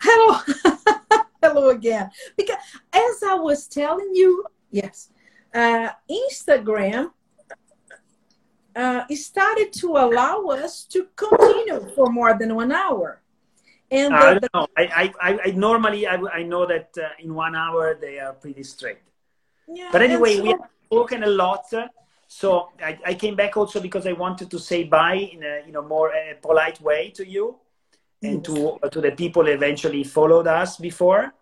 Hello. Hello again. Because as I was telling you, yes, uh, Instagram uh, started to allow us to continue for more than one hour. And the, I don't know. I, I, I normally I, I know that uh, in one hour they are pretty strict. Yeah, but anyway, so, we have spoken a lot. So I, I came back also because I wanted to say bye in a you know more uh, polite way to you and to uh, to the people eventually followed us before.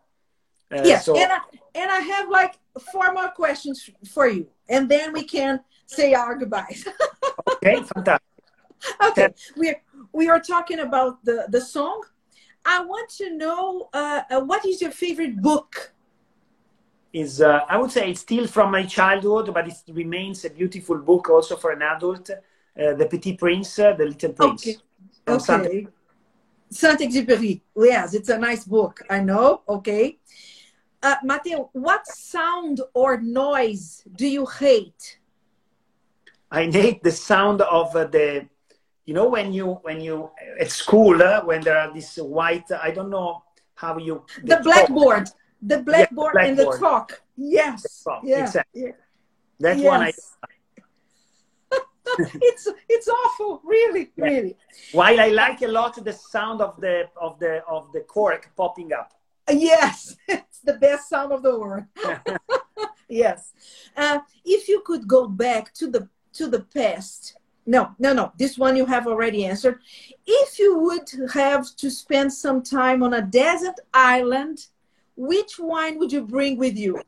Uh, yes, so... and I, and I have like four more questions for you, and then we can say our goodbyes. okay, fantastic. Okay, we we are talking about the the song. I want to know uh, uh, what is your favorite book is uh, I would say it's still from my childhood, but it remains a beautiful book also for an adult. Uh, the Petit Prince, uh, The Little Prince. Okay. okay. Saint-Exupéry. Yes, it's a nice book. I know. Okay. Uh, Matteo, what sound or noise do you hate? I hate the sound of uh, the, you know, when you when you at school uh, when there are these white. I don't know how you. The blackboard. The blackboard, yeah, and the chalk. Yes. The Yeah. Exactly. Yeah. That yes. one I it's it's awful, really, yeah. really. While I like a lot the sound of the of the of the cork popping up. Yes, it's the best sound of the world. yes. Uh, if you could go back to the to the past, no, no, no. This one you have already answered. If you would have to spend some time on a desert island which wine would you bring with you?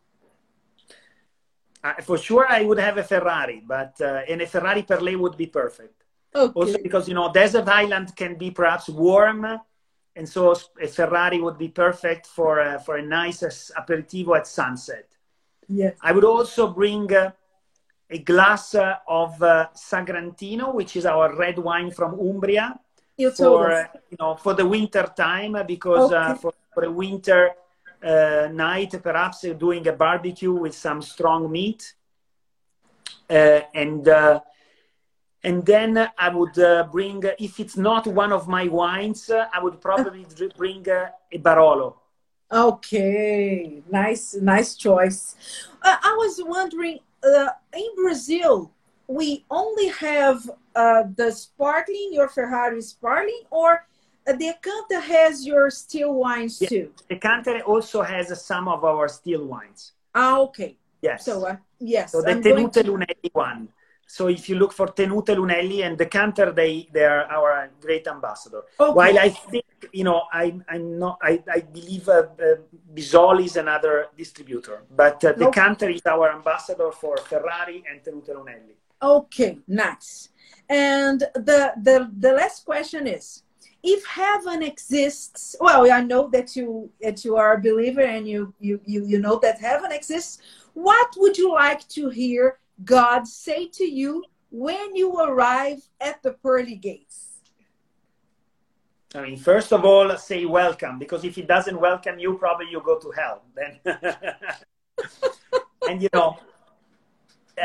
Uh, for sure, I would have a Ferrari, but uh, and a Ferrari Perlé would be perfect. Okay. Also because you know desert island can be perhaps warm, and so a Ferrari would be perfect for uh, for a nice aperitivo at sunset. Yes. I would also bring uh, a glass uh, of uh, Sagrantino, which is our red wine from Umbria, you for you know for the winter time because okay. for for a winter night, perhaps doing a barbecue with some strong meat. Uh, and uh, and then I would uh, bring, if it's not one of my wines, uh, I would probably bring uh, a Barolo. Okay, nice, nice choice. I was wondering, in Brazil, we only have the sparkling, your Ferrari sparkling, or uh, Decanter has your still wines yeah. too. Decanter also has some of our still wines. Ah, okay. Yes. So, uh, yes. So the I'm Tenute to... Lunelli one. So if you look for Tenute Lunelli and Decanter, they they are our great ambassador. Okay. While I think you know I I'm not I I believe uh, uh, Bisoli is another distributor, but uh, Decanter okay. is our ambassador for Ferrari and Tenute Lunelli. Okay, nice. And the the the last question is if heaven exists well i know that you that you are a believer and you you you, you know that heaven exists what would you like to hear god say to you when you arrive at the pearly gates I mean, first of all, say welcome because if he doesn't welcome you, probably you go to hell. Then, and you know,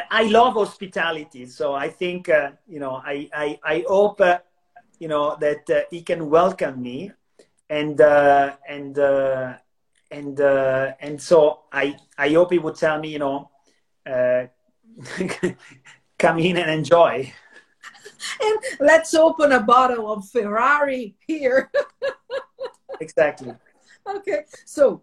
I love hospitality, so I think uh, you know, I I, I hope uh, you know that uh, he can welcome me and uh, and uh, and uh, and so I I hope he would tell me you know uh, come in and enjoy. And let's open a bottle of Ferrari here. exactly. Okay, so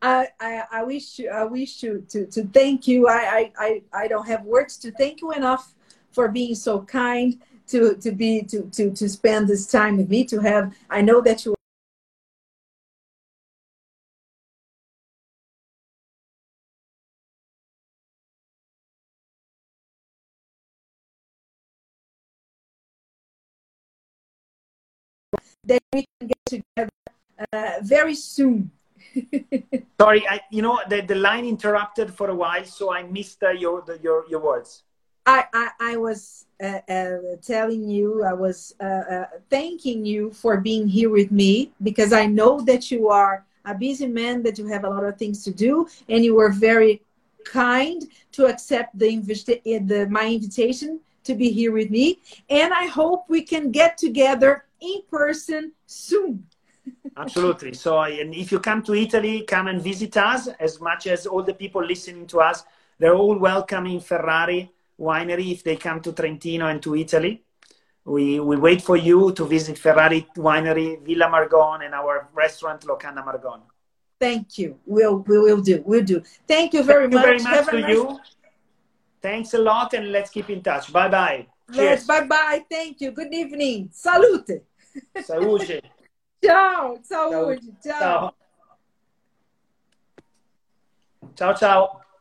I, I, I wish you, I wish you to, to thank you. I, I, I don't have words to thank you enough for being so kind to to be to to to spend this time with me to have i know that you that we can get together uh, very soon. Sorry I, you know the, the line interrupted for a while so i missed uh, your the, your your words I, I, I was uh, uh, telling you, I was uh, uh, thanking you for being here with me because I know that you are a busy man, that you have a lot of things to do, and you were very kind to accept the, invita- the my invitation to be here with me. And I hope we can get together in person soon. Absolutely. So, and if you come to Italy, come and visit us. As much as all the people listening to us, they're all welcome in Ferrari Winery if they come to Trentino and to Italy. We we wait for you to visit Ferrari Winery, Villa Margon, and our restaurant Locanda Margon. Thank you. We'll we will do. We'll do. Thank you very Thank you much. very much Have to nice- you. Thanks a lot, and let's keep in touch. Bye bye. Cheers. bye bye. Thank you. Good evening. Salute. Saúde. Tchau. Saúde. Tchau. Ciao. Ciao, ciao.